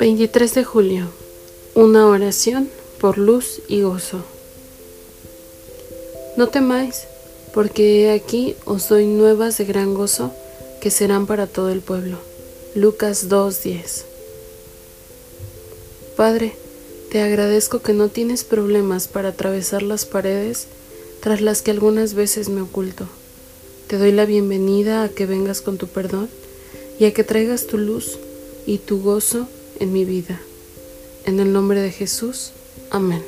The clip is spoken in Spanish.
23 de julio. Una oración por luz y gozo. No temáis, porque aquí os doy nuevas de gran gozo que serán para todo el pueblo. Lucas 2:10. Padre, te agradezco que no tienes problemas para atravesar las paredes tras las que algunas veces me oculto. Te doy la bienvenida a que vengas con tu perdón y a que traigas tu luz y tu gozo en mi vida. En el nombre de Jesús. Amén.